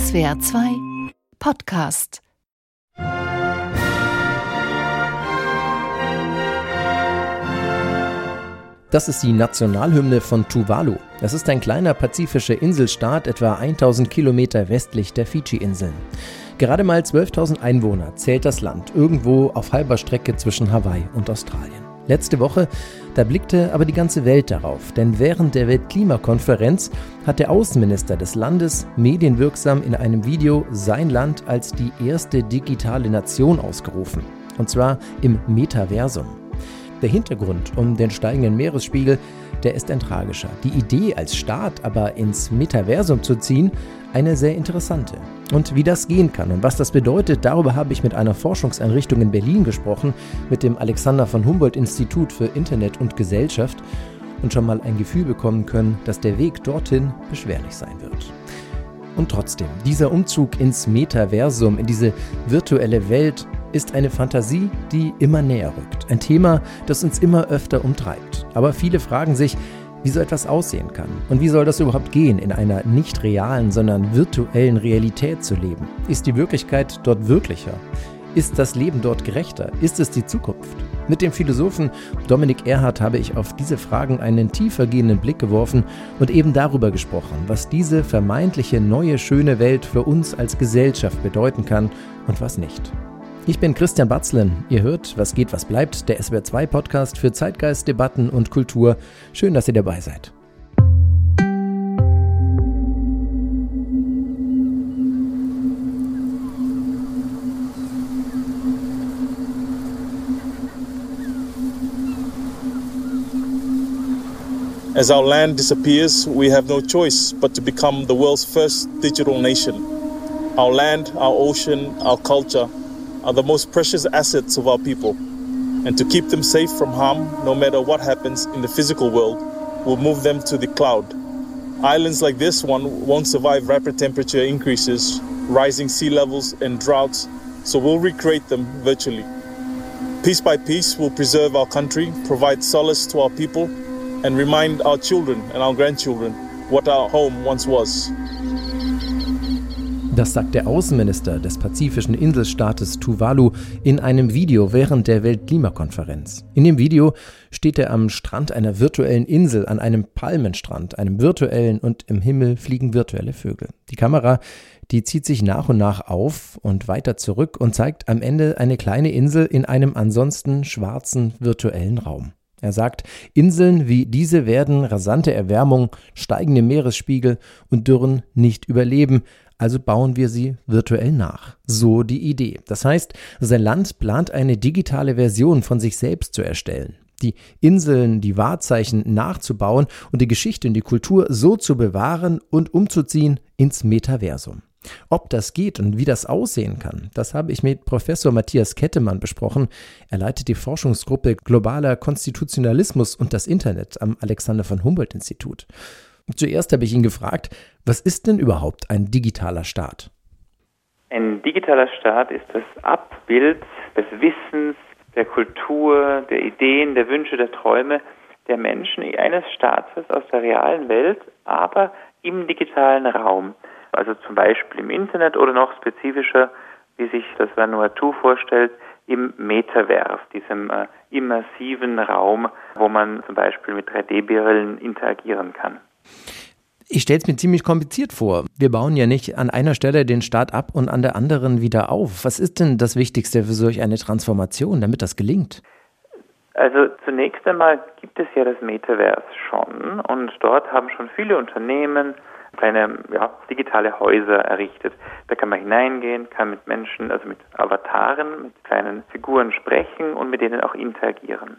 SWR 2 Podcast Das ist die Nationalhymne von Tuvalu. Das ist ein kleiner pazifischer Inselstaat, etwa 1000 Kilometer westlich der Fidschi-Inseln. Gerade mal 12.000 Einwohner zählt das Land, irgendwo auf halber Strecke zwischen Hawaii und Australien. Letzte Woche, da blickte aber die ganze Welt darauf, denn während der Weltklimakonferenz hat der Außenminister des Landes medienwirksam in einem Video sein Land als die erste digitale Nation ausgerufen. Und zwar im Metaversum. Der Hintergrund um den steigenden Meeresspiegel, der ist ein tragischer. Die Idee als Staat aber ins Metaversum zu ziehen, eine sehr interessante. Und wie das gehen kann und was das bedeutet, darüber habe ich mit einer Forschungseinrichtung in Berlin gesprochen, mit dem Alexander von Humboldt Institut für Internet und Gesellschaft und schon mal ein Gefühl bekommen können, dass der Weg dorthin beschwerlich sein wird. Und trotzdem, dieser Umzug ins Metaversum, in diese virtuelle Welt, ist eine Fantasie, die immer näher rückt. Ein Thema, das uns immer öfter umtreibt. Aber viele fragen sich, wie so etwas aussehen kann. Und wie soll das überhaupt gehen, in einer nicht realen, sondern virtuellen Realität zu leben? Ist die Wirklichkeit dort wirklicher? Ist das Leben dort gerechter? Ist es die Zukunft? Mit dem Philosophen Dominik Erhardt habe ich auf diese Fragen einen tiefer gehenden Blick geworfen und eben darüber gesprochen, was diese vermeintliche neue schöne Welt für uns als Gesellschaft bedeuten kann und was nicht. Ich bin Christian Batzlen. Ihr hört Was geht, was bleibt, der SWR2 Podcast für Zeitgeist, Debatten und Kultur. Schön, dass ihr dabei seid. As our land disappears, we have no choice but to become the world's first digital nation. Our land, our ocean, our culture are the most precious assets of our people. And to keep them safe from harm, no matter what happens in the physical world, we'll move them to the cloud. Islands like this one won't survive rapid temperature increases, rising sea levels, and droughts, so we'll recreate them virtually. Piece by piece, we'll preserve our country, provide solace to our people, and remind our children and our grandchildren what our home once was. Das sagt der Außenminister des pazifischen Inselstaates Tuvalu in einem Video während der Weltklimakonferenz. In dem Video steht er am Strand einer virtuellen Insel, an einem Palmenstrand, einem virtuellen und im Himmel fliegen virtuelle Vögel. Die Kamera, die zieht sich nach und nach auf und weiter zurück und zeigt am Ende eine kleine Insel in einem ansonsten schwarzen virtuellen Raum. Er sagt, Inseln wie diese werden rasante Erwärmung, steigende Meeresspiegel und Dürren nicht überleben, also bauen wir sie virtuell nach. So die Idee. Das heißt, sein Land plant eine digitale Version von sich selbst zu erstellen. Die Inseln, die Wahrzeichen nachzubauen und die Geschichte und die Kultur so zu bewahren und umzuziehen ins Metaversum. Ob das geht und wie das aussehen kann, das habe ich mit Professor Matthias Kettemann besprochen. Er leitet die Forschungsgruppe Globaler Konstitutionalismus und das Internet am Alexander von Humboldt Institut. Zuerst habe ich ihn gefragt, was ist denn überhaupt ein digitaler Staat? Ein digitaler Staat ist das Abbild des Wissens, der Kultur, der Ideen, der Wünsche, der Träume der Menschen eines Staates aus der realen Welt, aber im digitalen Raum. Also zum Beispiel im Internet oder noch spezifischer, wie sich das Vanuatu vorstellt, im Metaverse, diesem äh, immersiven Raum, wo man zum Beispiel mit 3D-Brillen interagieren kann. Ich stelle es mir ziemlich kompliziert vor. Wir bauen ja nicht an einer Stelle den Staat ab und an der anderen wieder auf. Was ist denn das Wichtigste für solch eine Transformation, damit das gelingt? Also zunächst einmal gibt es ja das Metaverse schon und dort haben schon viele Unternehmen kleine ja, digitale Häuser errichtet. Da kann man hineingehen, kann mit Menschen, also mit Avataren, mit kleinen Figuren sprechen und mit denen auch interagieren.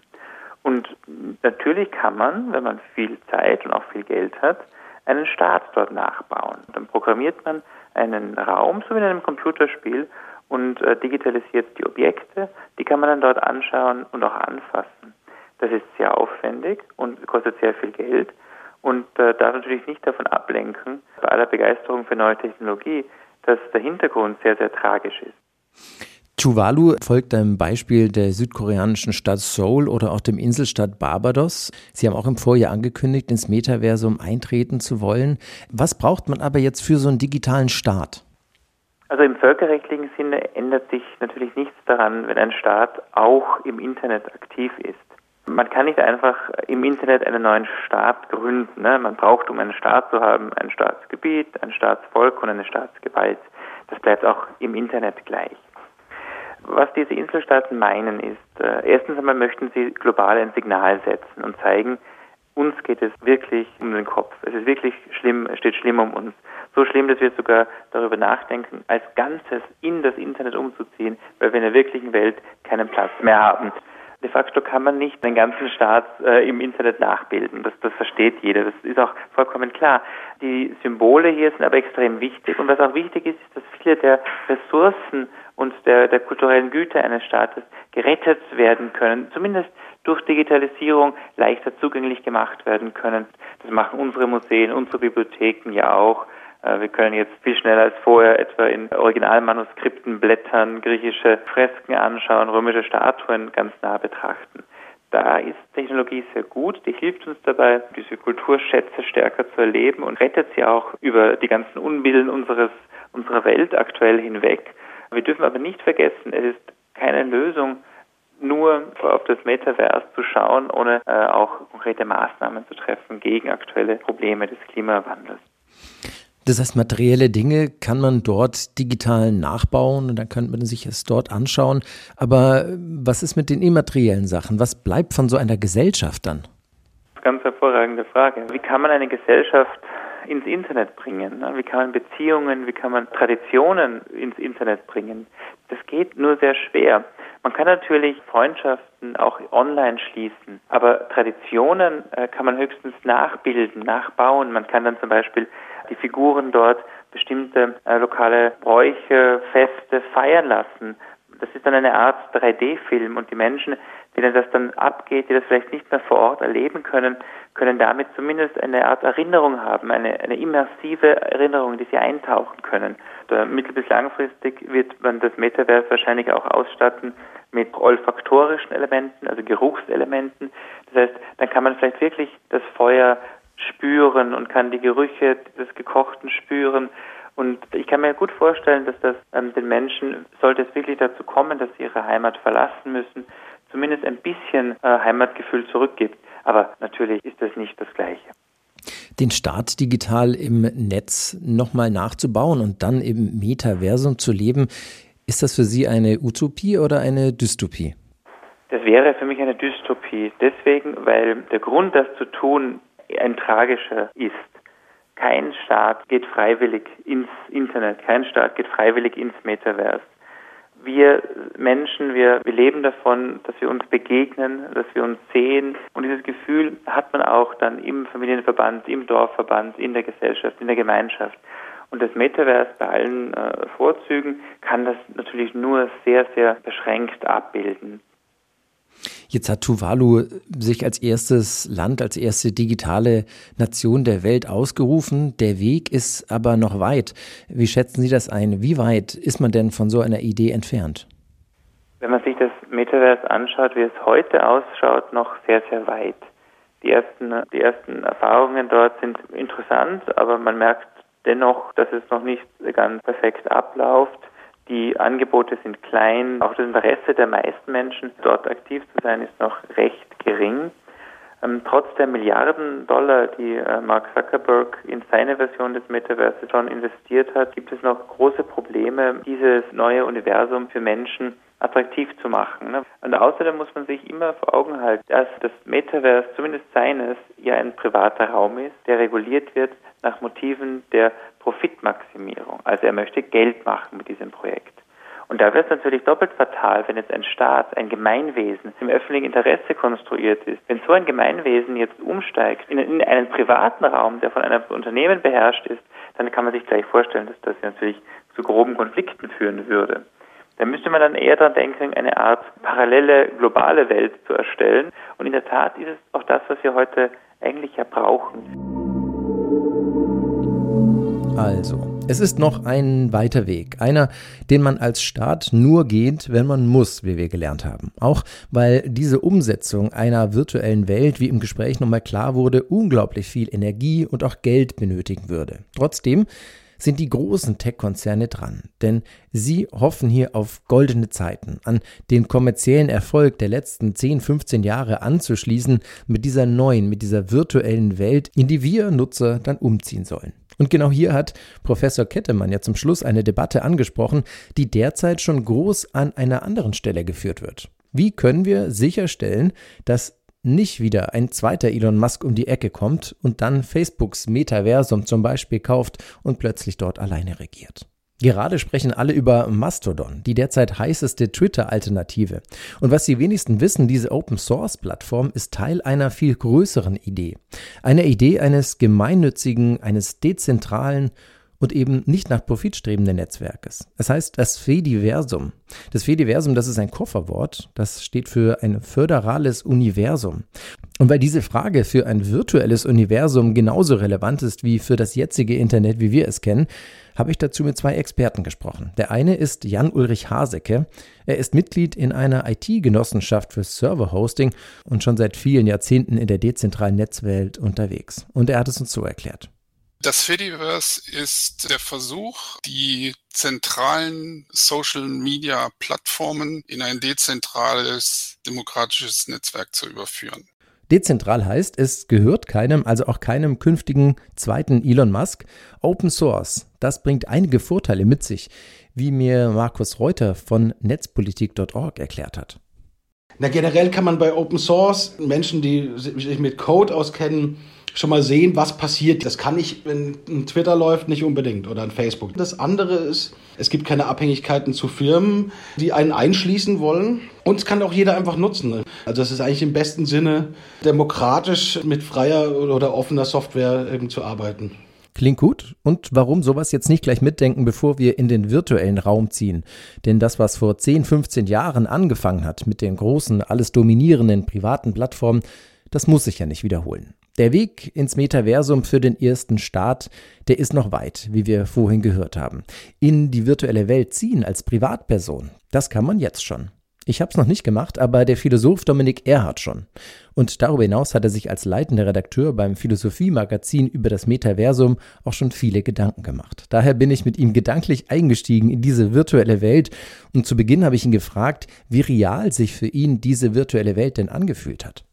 Und natürlich kann man, wenn man viel Zeit und auch viel Geld hat, einen Staat dort nachbauen. Dann programmiert man einen Raum, so wie in einem Computerspiel, und äh, digitalisiert die Objekte. Die kann man dann dort anschauen und auch anfassen. Das ist sehr aufwendig und kostet sehr viel Geld und äh, darf natürlich nicht davon ablenken, bei aller Begeisterung für neue Technologie, dass der Hintergrund sehr, sehr tragisch ist. Tuvalu folgt einem Beispiel der südkoreanischen Stadt Seoul oder auch dem Inselstadt Barbados. Sie haben auch im Vorjahr angekündigt, ins Metaversum eintreten zu wollen. Was braucht man aber jetzt für so einen digitalen Staat? Also im völkerrechtlichen Sinne ändert sich natürlich nichts daran, wenn ein Staat auch im Internet aktiv ist. Man kann nicht einfach im Internet einen neuen Staat gründen. Ne? Man braucht, um einen Staat zu haben, ein Staatsgebiet, ein Staatsvolk und eine Staatsgewalt. Das bleibt auch im Internet gleich. Was diese Inselstaaten meinen ist, äh, erstens einmal möchten sie global ein Signal setzen und zeigen, uns geht es wirklich um den Kopf. Es ist wirklich schlimm, es steht schlimm um uns. So schlimm, dass wir sogar darüber nachdenken, als Ganzes in das Internet umzuziehen, weil wir in der wirklichen Welt keinen Platz mehr haben. De facto kann man nicht den ganzen Staat äh, im Internet nachbilden. Das, das versteht jeder. Das ist auch vollkommen klar. Die Symbole hier sind aber extrem wichtig. Und was auch wichtig ist, ist, dass viele der Ressourcen und der, der kulturellen Güter eines Staates gerettet werden können. Zumindest durch Digitalisierung leichter zugänglich gemacht werden können. Das machen unsere Museen, unsere Bibliotheken ja auch. Äh, wir können jetzt viel schneller als vorher etwa in Originalmanuskripten blättern, griechische Fresken anschauen, römische Statuen ganz nah betrachten. Da ist Technologie sehr gut, die hilft uns dabei, diese Kulturschätze stärker zu erleben und rettet sie auch über die ganzen Unbillen unseres, unserer Welt aktuell hinweg. Wir dürfen aber nicht vergessen, es ist keine Lösung, nur auf das Metaverse zu schauen, ohne äh, auch konkrete Maßnahmen zu treffen gegen aktuelle Probleme des Klimawandels. Das heißt, materielle Dinge kann man dort digital nachbauen und dann könnte man sich es dort anschauen. Aber was ist mit den immateriellen Sachen? Was bleibt von so einer Gesellschaft dann? Ganz hervorragende Frage. Wie kann man eine Gesellschaft ins Internet bringen? Wie kann man Beziehungen, wie kann man Traditionen ins Internet bringen? Das geht nur sehr schwer. Man kann natürlich Freundschaften auch online schließen, aber Traditionen äh, kann man höchstens nachbilden, nachbauen. Man kann dann zum Beispiel die Figuren dort bestimmte äh, lokale Bräuche, Feste feiern lassen. Das ist dann eine Art 3D-Film und die Menschen, denen das dann abgeht, die das vielleicht nicht mehr vor Ort erleben können, können damit zumindest eine Art Erinnerung haben, eine, eine immersive Erinnerung, in die sie eintauchen können. Da mittel- bis langfristig wird man das Metaverse wahrscheinlich auch ausstatten mit olfaktorischen Elementen, also Geruchselementen. Das heißt, dann kann man vielleicht wirklich das Feuer spüren und kann die Gerüche des Gekochten spüren. Und ich kann mir gut vorstellen, dass das ähm, den Menschen, sollte es wirklich dazu kommen, dass sie ihre Heimat verlassen müssen, zumindest ein bisschen äh, Heimatgefühl zurückgibt. Aber natürlich ist das nicht das Gleiche. Den Staat digital im Netz nochmal nachzubauen und dann im Metaversum zu leben, ist das für Sie eine Utopie oder eine Dystopie? Das wäre für mich eine Dystopie. Deswegen, weil der Grund, das zu tun, ein tragischer ist. Kein Staat geht freiwillig ins Internet, kein Staat geht freiwillig ins Metaverse. Wir Menschen, wir, wir leben davon, dass wir uns begegnen, dass wir uns sehen. Und dieses Gefühl hat man auch dann im Familienverband, im Dorfverband, in der Gesellschaft, in der Gemeinschaft. Und das Metaverse bei allen äh, Vorzügen kann das natürlich nur sehr, sehr beschränkt abbilden. Jetzt hat Tuvalu sich als erstes Land, als erste digitale Nation der Welt ausgerufen. Der Weg ist aber noch weit. Wie schätzen Sie das ein? Wie weit ist man denn von so einer Idee entfernt? Wenn man sich das Metaverse anschaut, wie es heute ausschaut, noch sehr, sehr weit. Die ersten, die ersten Erfahrungen dort sind interessant, aber man merkt dennoch, dass es noch nicht ganz perfekt abläuft. Die Angebote sind klein. Auch das Interesse der meisten Menschen, dort aktiv zu sein, ist noch recht gering. Ähm, trotz der Milliarden Dollar, die äh, Mark Zuckerberg in seine Version des Metaverses schon investiert hat, gibt es noch große Probleme, dieses neue Universum für Menschen attraktiv zu machen. Ne? Und außerdem muss man sich immer vor Augen halten, dass das Metaverse, zumindest seines, ja ein privater Raum ist, der reguliert wird nach Motiven der Profitmaximierung. Also er möchte Geld machen mit diesem Projekt. Und da wird es natürlich doppelt fatal, wenn jetzt ein Staat, ein Gemeinwesen im öffentlichen Interesse konstruiert ist. Wenn so ein Gemeinwesen jetzt umsteigt in, in einen privaten Raum, der von einem Unternehmen beherrscht ist, dann kann man sich gleich vorstellen, dass das natürlich zu groben Konflikten führen würde. Da müsste man dann eher daran denken, eine Art parallele globale Welt zu erstellen. Und in der Tat ist es auch das, was wir heute eigentlich ja brauchen. Also, es ist noch ein weiter Weg, einer, den man als Staat nur geht, wenn man muss, wie wir gelernt haben. Auch weil diese Umsetzung einer virtuellen Welt, wie im Gespräch nochmal klar wurde, unglaublich viel Energie und auch Geld benötigen würde. Trotzdem sind die großen Tech-Konzerne dran. Denn sie hoffen hier auf goldene Zeiten, an den kommerziellen Erfolg der letzten 10, 15 Jahre anzuschließen mit dieser neuen, mit dieser virtuellen Welt, in die wir Nutzer dann umziehen sollen. Und genau hier hat Professor Kettemann ja zum Schluss eine Debatte angesprochen, die derzeit schon groß an einer anderen Stelle geführt wird. Wie können wir sicherstellen, dass nicht wieder ein zweiter Elon Musk um die Ecke kommt und dann Facebooks Metaversum zum Beispiel kauft und plötzlich dort alleine regiert. Gerade sprechen alle über Mastodon, die derzeit heißeste Twitter-Alternative. Und was die wenigsten wissen, diese Open-Source-Plattform ist Teil einer viel größeren Idee. Eine Idee eines gemeinnützigen, eines dezentralen und eben nicht nach Profit strebenden Netzwerkes. Es heißt das Fediversum. Das Fediversum, das ist ein Kofferwort, das steht für ein föderales Universum. Und weil diese Frage für ein virtuelles Universum genauso relevant ist wie für das jetzige Internet, wie wir es kennen, habe ich dazu mit zwei Experten gesprochen. Der eine ist Jan-Ulrich Hasecke. Er ist Mitglied in einer IT-Genossenschaft für Server-Hosting und schon seit vielen Jahrzehnten in der dezentralen Netzwelt unterwegs. Und er hat es uns so erklärt. Das Fediverse ist der Versuch, die zentralen Social-Media-Plattformen in ein dezentrales demokratisches Netzwerk zu überführen. Dezentral heißt, es gehört keinem, also auch keinem künftigen zweiten Elon Musk. Open Source, das bringt einige Vorteile mit sich, wie mir Markus Reuter von netzpolitik.org erklärt hat. Na, generell kann man bei Open Source Menschen, die sich mit Code auskennen, schon mal sehen, was passiert. Das kann ich, wenn ein Twitter läuft, nicht unbedingt oder ein Facebook. Das andere ist, es gibt keine Abhängigkeiten zu Firmen, die einen einschließen wollen. Und es kann auch jeder einfach nutzen. Also es ist eigentlich im besten Sinne demokratisch mit freier oder offener Software eben zu arbeiten. Klingt gut. Und warum sowas jetzt nicht gleich mitdenken, bevor wir in den virtuellen Raum ziehen? Denn das, was vor 10, 15 Jahren angefangen hat mit den großen, alles dominierenden privaten Plattformen, das muss sich ja nicht wiederholen. Der Weg ins Metaversum für den ersten Start, der ist noch weit, wie wir vorhin gehört haben. In die virtuelle Welt ziehen als Privatperson, das kann man jetzt schon. Ich habe es noch nicht gemacht, aber der Philosoph Dominik Erhardt schon. Und darüber hinaus hat er sich als leitender Redakteur beim Philosophie-Magazin über das Metaversum auch schon viele Gedanken gemacht. Daher bin ich mit ihm gedanklich eingestiegen in diese virtuelle Welt und zu Beginn habe ich ihn gefragt, wie real sich für ihn diese virtuelle Welt denn angefühlt hat.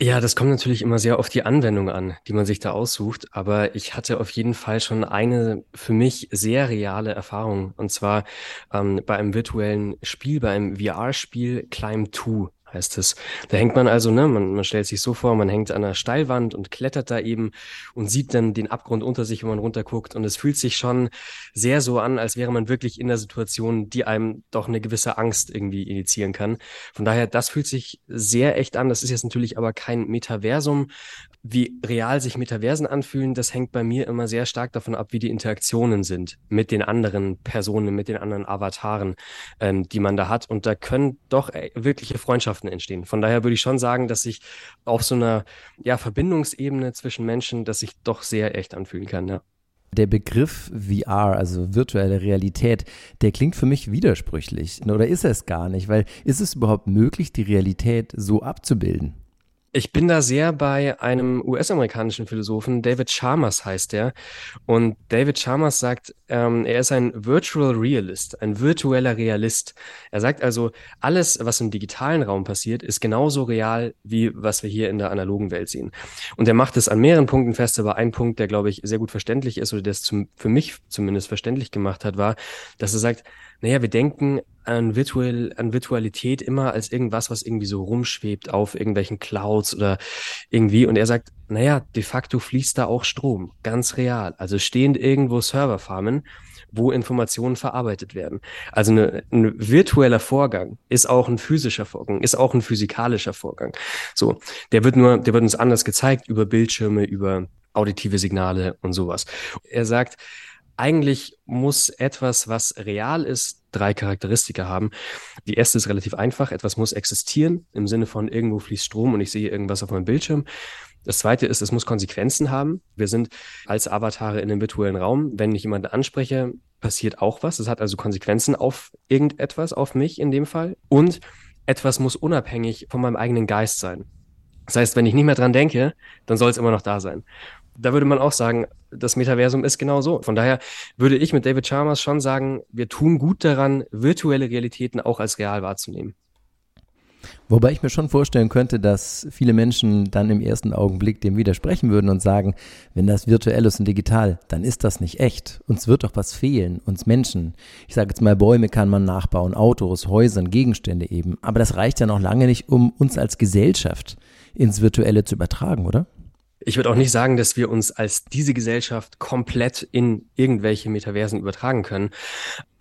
Ja, das kommt natürlich immer sehr auf die Anwendung an, die man sich da aussucht. Aber ich hatte auf jeden Fall schon eine für mich sehr reale Erfahrung. Und zwar ähm, bei einem virtuellen Spiel, bei einem VR-Spiel Climb 2 heißt es. Da hängt man also, ne, man, man stellt sich so vor, man hängt an einer Steilwand und klettert da eben und sieht dann den Abgrund unter sich, wenn man runterguckt. Und es fühlt sich schon sehr so an, als wäre man wirklich in der Situation, die einem doch eine gewisse Angst irgendwie initiieren kann. Von daher, das fühlt sich sehr echt an. Das ist jetzt natürlich aber kein Metaversum, wie real sich Metaversen anfühlen, das hängt bei mir immer sehr stark davon ab, wie die Interaktionen sind mit den anderen Personen, mit den anderen Avataren, ähm, die man da hat. Und da können doch äh, wirkliche Freundschaften entstehen. Von daher würde ich schon sagen, dass sich auf so einer ja, Verbindungsebene zwischen Menschen, dass sich doch sehr echt anfühlen kann, ja. Der Begriff VR, also virtuelle Realität, der klingt für mich widersprüchlich. Oder ist es gar nicht? Weil ist es überhaupt möglich, die Realität so abzubilden? Ich bin da sehr bei einem US-amerikanischen Philosophen, David Chalmers heißt er. Und David Chalmers sagt, ähm, er ist ein Virtual Realist, ein virtueller Realist. Er sagt also, alles, was im digitalen Raum passiert, ist genauso real, wie was wir hier in der analogen Welt sehen. Und er macht es an mehreren Punkten fest, aber ein Punkt, der, glaube ich, sehr gut verständlich ist oder der es zum, für mich zumindest verständlich gemacht hat, war, dass er sagt, naja, wir denken an, Virtual, an Virtualität immer als irgendwas, was irgendwie so rumschwebt auf irgendwelchen Clouds oder irgendwie. Und er sagt, naja, de facto fließt da auch Strom, ganz real. Also stehen irgendwo Serverfarmen, wo Informationen verarbeitet werden. Also eine, ein virtueller Vorgang ist auch ein physischer Vorgang, ist auch ein physikalischer Vorgang. So, der wird nur, der wird uns anders gezeigt über Bildschirme, über auditive Signale und sowas. Er sagt, eigentlich muss etwas, was real ist, drei Charakteristika haben. Die erste ist relativ einfach. Etwas muss existieren im Sinne von irgendwo fließt Strom und ich sehe irgendwas auf meinem Bildschirm. Das zweite ist, es muss Konsequenzen haben. Wir sind als Avatare in einem virtuellen Raum. Wenn ich jemanden anspreche, passiert auch was. Es hat also Konsequenzen auf irgendetwas, auf mich in dem Fall. Und etwas muss unabhängig von meinem eigenen Geist sein. Das heißt, wenn ich nicht mehr dran denke, dann soll es immer noch da sein. Da würde man auch sagen, das Metaversum ist genau so. Von daher würde ich mit David Chalmers schon sagen, wir tun gut daran, virtuelle Realitäten auch als real wahrzunehmen. Wobei ich mir schon vorstellen könnte, dass viele Menschen dann im ersten Augenblick dem widersprechen würden und sagen, wenn das virtuell ist und digital, dann ist das nicht echt. Uns wird doch was fehlen, uns Menschen. Ich sage jetzt mal, Bäume kann man nachbauen, Autos, Häuser, Gegenstände eben. Aber das reicht ja noch lange nicht, um uns als Gesellschaft ins Virtuelle zu übertragen, oder? Ich würde auch nicht sagen, dass wir uns als diese Gesellschaft komplett in irgendwelche Metaversen übertragen können.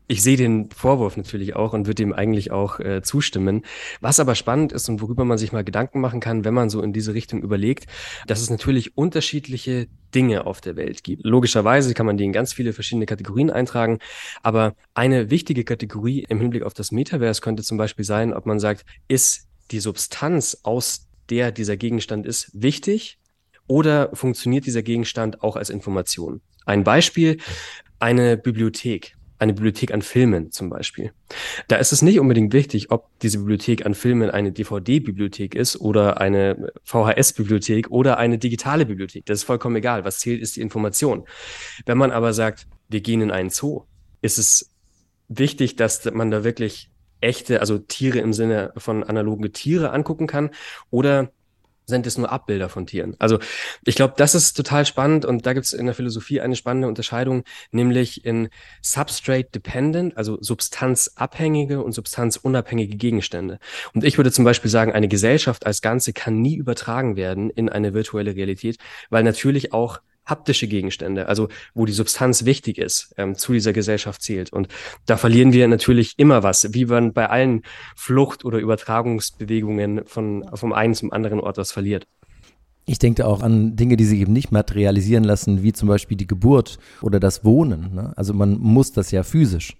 Ich sehe den Vorwurf natürlich auch und würde ihm eigentlich auch äh, zustimmen. Was aber spannend ist und worüber man sich mal Gedanken machen kann, wenn man so in diese Richtung überlegt, dass es natürlich unterschiedliche Dinge auf der Welt gibt. Logischerweise kann man die in ganz viele verschiedene Kategorien eintragen, aber eine wichtige Kategorie im Hinblick auf das Metaverse könnte zum Beispiel sein, ob man sagt, ist die Substanz, aus der dieser Gegenstand ist, wichtig oder funktioniert dieser Gegenstand auch als Information? Ein Beispiel, eine Bibliothek eine Bibliothek an Filmen zum Beispiel. Da ist es nicht unbedingt wichtig, ob diese Bibliothek an Filmen eine DVD-Bibliothek ist oder eine VHS-Bibliothek oder eine digitale Bibliothek. Das ist vollkommen egal. Was zählt, ist die Information. Wenn man aber sagt, wir gehen in einen Zoo, ist es wichtig, dass man da wirklich echte, also Tiere im Sinne von analoge Tiere angucken kann oder sind es nur Abbilder von Tieren. Also ich glaube, das ist total spannend und da gibt es in der Philosophie eine spannende Unterscheidung, nämlich in Substrate Dependent, also substanzabhängige und substanzunabhängige Gegenstände. Und ich würde zum Beispiel sagen, eine Gesellschaft als Ganze kann nie übertragen werden in eine virtuelle Realität, weil natürlich auch haptische Gegenstände, also wo die Substanz wichtig ist, ähm, zu dieser Gesellschaft zählt. Und da verlieren wir natürlich immer was, wie man bei allen Flucht- oder Übertragungsbewegungen von, vom einen zum anderen Ort was verliert. Ich denke auch an Dinge, die sich eben nicht materialisieren lassen, wie zum Beispiel die Geburt oder das Wohnen. Ne? Also man muss das ja physisch.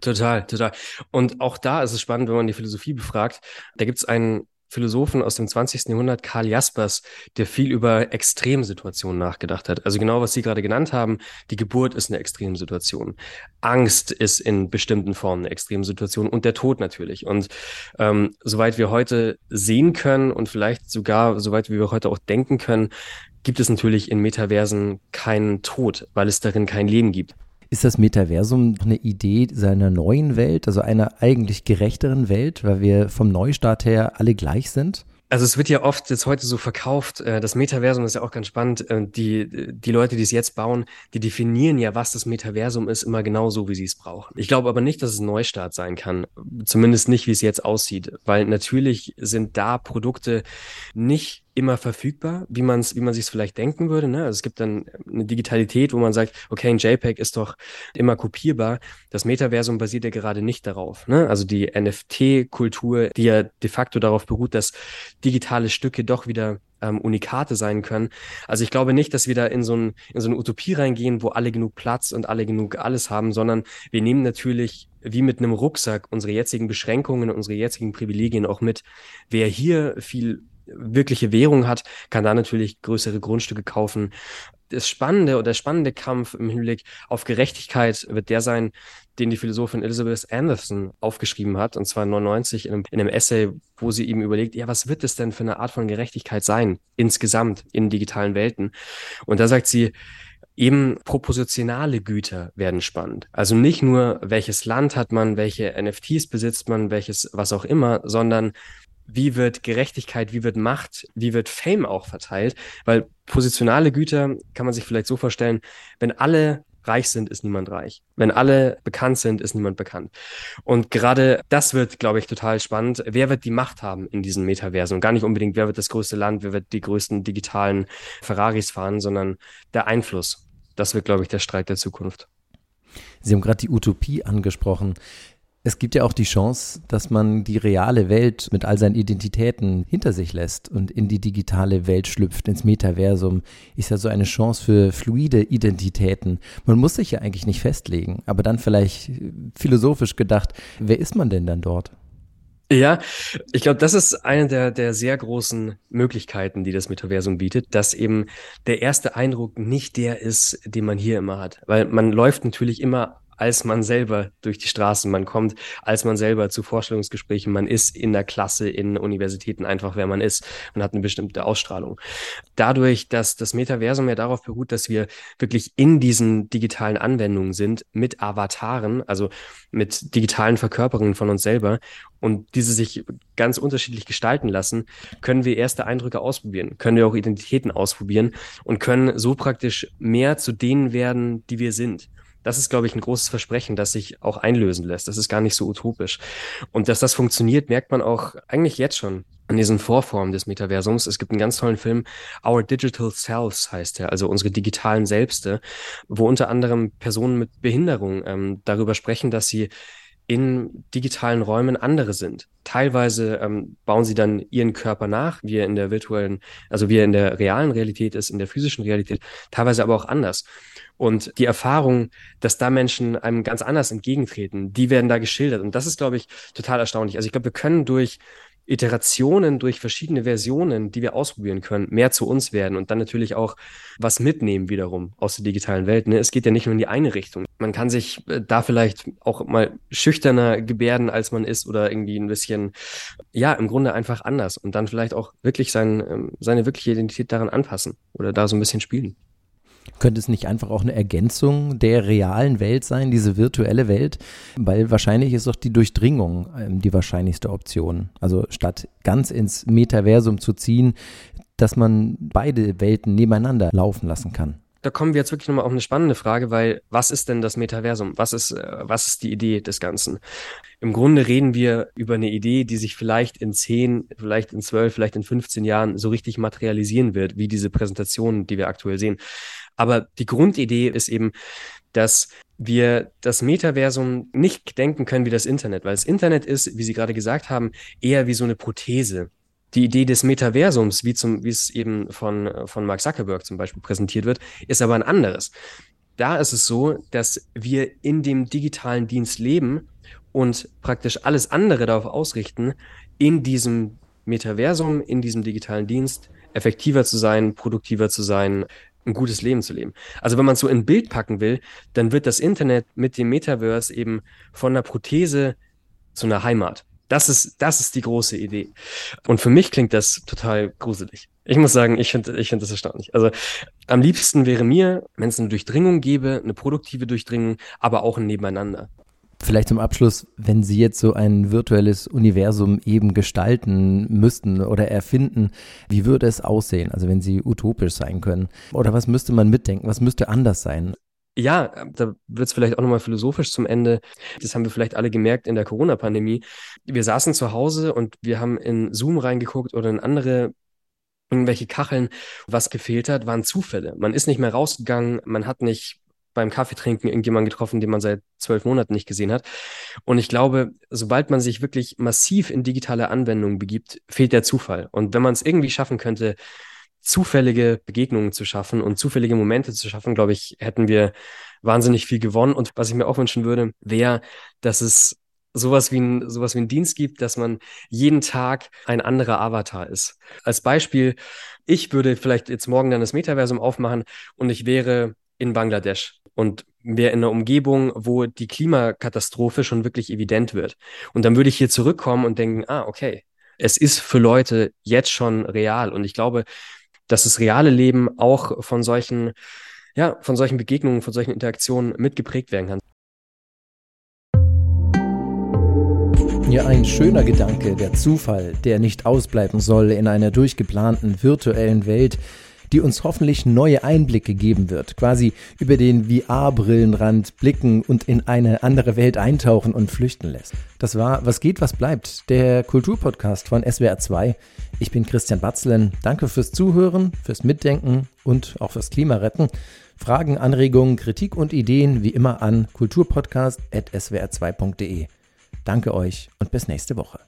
Total, total. Und auch da ist es spannend, wenn man die Philosophie befragt. Da gibt es einen Philosophen aus dem 20. Jahrhundert, Karl Jaspers, der viel über Extremsituationen nachgedacht hat. Also genau, was Sie gerade genannt haben, die Geburt ist eine Extremsituation. Angst ist in bestimmten Formen eine Extremsituation und der Tod natürlich. Und ähm, soweit wir heute sehen können und vielleicht sogar, soweit wir heute auch denken können, gibt es natürlich in Metaversen keinen Tod, weil es darin kein Leben gibt. Ist das Metaversum eine Idee seiner neuen Welt, also einer eigentlich gerechteren Welt, weil wir vom Neustart her alle gleich sind? Also es wird ja oft jetzt heute so verkauft, äh, das Metaversum ist ja auch ganz spannend. Äh, die, die Leute, die es jetzt bauen, die definieren ja, was das Metaversum ist, immer genau so, wie sie es brauchen. Ich glaube aber nicht, dass es ein Neustart sein kann. Zumindest nicht, wie es jetzt aussieht. Weil natürlich sind da Produkte nicht immer verfügbar, wie man es, wie man sich vielleicht denken würde. Ne? Also es gibt dann eine Digitalität, wo man sagt, okay, ein JPEG ist doch immer kopierbar. Das Metaversum basiert ja gerade nicht darauf. Ne? Also die NFT-Kultur, die ja de facto darauf beruht, dass digitale Stücke doch wieder ähm, Unikate sein können. Also ich glaube nicht, dass wir da in so, ein, in so eine Utopie reingehen, wo alle genug Platz und alle genug alles haben, sondern wir nehmen natürlich wie mit einem Rucksack unsere jetzigen Beschränkungen, unsere jetzigen Privilegien auch mit. Wer hier viel wirkliche Währung hat, kann da natürlich größere Grundstücke kaufen. Das spannende oder der spannende Kampf im Hinblick auf Gerechtigkeit wird der sein, den die Philosophin Elizabeth Anderson aufgeschrieben hat, und zwar 99 in einem, in einem Essay, wo sie eben überlegt, ja, was wird es denn für eine Art von Gerechtigkeit sein, insgesamt in digitalen Welten? Und da sagt sie, eben propositionale Güter werden spannend. Also nicht nur, welches Land hat man, welche NFTs besitzt man, welches, was auch immer, sondern wie wird Gerechtigkeit, wie wird Macht, wie wird Fame auch verteilt? Weil positionale Güter kann man sich vielleicht so vorstellen, wenn alle reich sind, ist niemand reich. Wenn alle bekannt sind, ist niemand bekannt. Und gerade das wird, glaube ich, total spannend. Wer wird die Macht haben in diesen Metaversen? Und gar nicht unbedingt, wer wird das größte Land, wer wird die größten digitalen Ferraris fahren, sondern der Einfluss. Das wird, glaube ich, der Streit der Zukunft. Sie haben gerade die Utopie angesprochen. Es gibt ja auch die Chance, dass man die reale Welt mit all seinen Identitäten hinter sich lässt und in die digitale Welt schlüpft, ins Metaversum. Ist ja so eine Chance für fluide Identitäten. Man muss sich ja eigentlich nicht festlegen, aber dann vielleicht philosophisch gedacht, wer ist man denn dann dort? Ja, ich glaube, das ist eine der, der sehr großen Möglichkeiten, die das Metaversum bietet, dass eben der erste Eindruck nicht der ist, den man hier immer hat. Weil man läuft natürlich immer als man selber durch die Straßen, man kommt, als man selber zu Vorstellungsgesprächen, man ist in der Klasse, in Universitäten einfach, wer man ist und hat eine bestimmte Ausstrahlung. Dadurch, dass das Metaversum ja darauf beruht, dass wir wirklich in diesen digitalen Anwendungen sind, mit Avataren, also mit digitalen Verkörperungen von uns selber und diese sich ganz unterschiedlich gestalten lassen, können wir erste Eindrücke ausprobieren, können wir auch Identitäten ausprobieren und können so praktisch mehr zu denen werden, die wir sind. Das ist, glaube ich, ein großes Versprechen, das sich auch einlösen lässt. Das ist gar nicht so utopisch. Und dass das funktioniert, merkt man auch eigentlich jetzt schon an diesen Vorformen des Metaversums. Es gibt einen ganz tollen Film, Our Digital Selves heißt er, also unsere digitalen Selbste, wo unter anderem Personen mit Behinderung ähm, darüber sprechen, dass sie in digitalen Räumen andere sind. Teilweise ähm, bauen sie dann ihren Körper nach, wie er in der virtuellen, also wie er in der realen Realität ist, in der physischen Realität, teilweise aber auch anders. Und die Erfahrung, dass da Menschen einem ganz anders entgegentreten, die werden da geschildert. Und das ist, glaube ich, total erstaunlich. Also ich glaube, wir können durch Iterationen durch verschiedene Versionen, die wir ausprobieren können, mehr zu uns werden und dann natürlich auch was mitnehmen wiederum aus der digitalen Welt. Ne? Es geht ja nicht nur in die eine Richtung. Man kann sich äh, da vielleicht auch mal schüchterner gebärden, als man ist oder irgendwie ein bisschen, ja, im Grunde einfach anders und dann vielleicht auch wirklich sein, ähm, seine wirkliche Identität daran anpassen oder da so ein bisschen spielen. Könnte es nicht einfach auch eine Ergänzung der realen Welt sein, diese virtuelle Welt? Weil wahrscheinlich ist doch die Durchdringung ähm, die wahrscheinlichste Option. Also statt ganz ins Metaversum zu ziehen, dass man beide Welten nebeneinander laufen lassen kann da kommen wir jetzt wirklich nochmal auf eine spannende Frage, weil was ist denn das Metaversum? Was ist, äh, was ist die Idee des Ganzen? Im Grunde reden wir über eine Idee, die sich vielleicht in zehn, vielleicht in zwölf, vielleicht in 15 Jahren so richtig materialisieren wird, wie diese Präsentationen, die wir aktuell sehen. Aber die Grundidee ist eben, dass wir das Metaversum nicht denken können wie das Internet, weil das Internet ist, wie Sie gerade gesagt haben, eher wie so eine Prothese. Die Idee des Metaversums, wie, zum, wie es eben von, von Mark Zuckerberg zum Beispiel präsentiert wird, ist aber ein anderes. Da ist es so, dass wir in dem digitalen Dienst leben und praktisch alles andere darauf ausrichten, in diesem Metaversum, in diesem digitalen Dienst effektiver zu sein, produktiver zu sein, ein gutes Leben zu leben. Also wenn man es so in Bild packen will, dann wird das Internet mit dem Metaverse eben von einer Prothese zu einer Heimat. Das ist, das ist die große Idee. Und für mich klingt das total gruselig. Ich muss sagen, ich finde ich finde das erstaunlich. Also am liebsten wäre mir, wenn es eine Durchdringung gäbe, eine produktive Durchdringung, aber auch ein Nebeneinander. Vielleicht zum Abschluss, wenn Sie jetzt so ein virtuelles Universum eben gestalten müssten oder erfinden, wie würde es aussehen? Also wenn Sie utopisch sein können. Oder was müsste man mitdenken? Was müsste anders sein? Ja, da wird es vielleicht auch nochmal philosophisch zum Ende. Das haben wir vielleicht alle gemerkt in der Corona-Pandemie. Wir saßen zu Hause und wir haben in Zoom reingeguckt oder in andere irgendwelche Kacheln. Was gefehlt hat, waren Zufälle. Man ist nicht mehr rausgegangen, man hat nicht beim Kaffeetrinken irgendjemanden getroffen, den man seit zwölf Monaten nicht gesehen hat. Und ich glaube, sobald man sich wirklich massiv in digitale Anwendungen begibt, fehlt der Zufall. Und wenn man es irgendwie schaffen könnte, zufällige Begegnungen zu schaffen und zufällige Momente zu schaffen, glaube ich, hätten wir wahnsinnig viel gewonnen. Und was ich mir auch wünschen würde, wäre, dass es sowas wie ein, sowas wie ein Dienst gibt, dass man jeden Tag ein anderer Avatar ist. Als Beispiel, ich würde vielleicht jetzt morgen dann das Metaversum aufmachen und ich wäre in Bangladesch und wäre in einer Umgebung, wo die Klimakatastrophe schon wirklich evident wird. Und dann würde ich hier zurückkommen und denken, ah, okay, es ist für Leute jetzt schon real. Und ich glaube, dass das reale Leben auch von solchen, ja, von solchen Begegnungen, von solchen Interaktionen mitgeprägt werden kann. Ja, ein schöner Gedanke, der Zufall, der nicht ausbleiben soll in einer durchgeplanten virtuellen Welt, die uns hoffentlich neue Einblicke geben wird, quasi über den VR-Brillenrand blicken und in eine andere Welt eintauchen und flüchten lässt. Das war Was geht, was bleibt, der Kulturpodcast von SWR 2. Ich bin Christian Batzlen. Danke fürs Zuhören, fürs Mitdenken und auch fürs Klimaretten. Fragen, Anregungen, Kritik und Ideen wie immer an kulturpodcast.swr2.de. Danke euch und bis nächste Woche.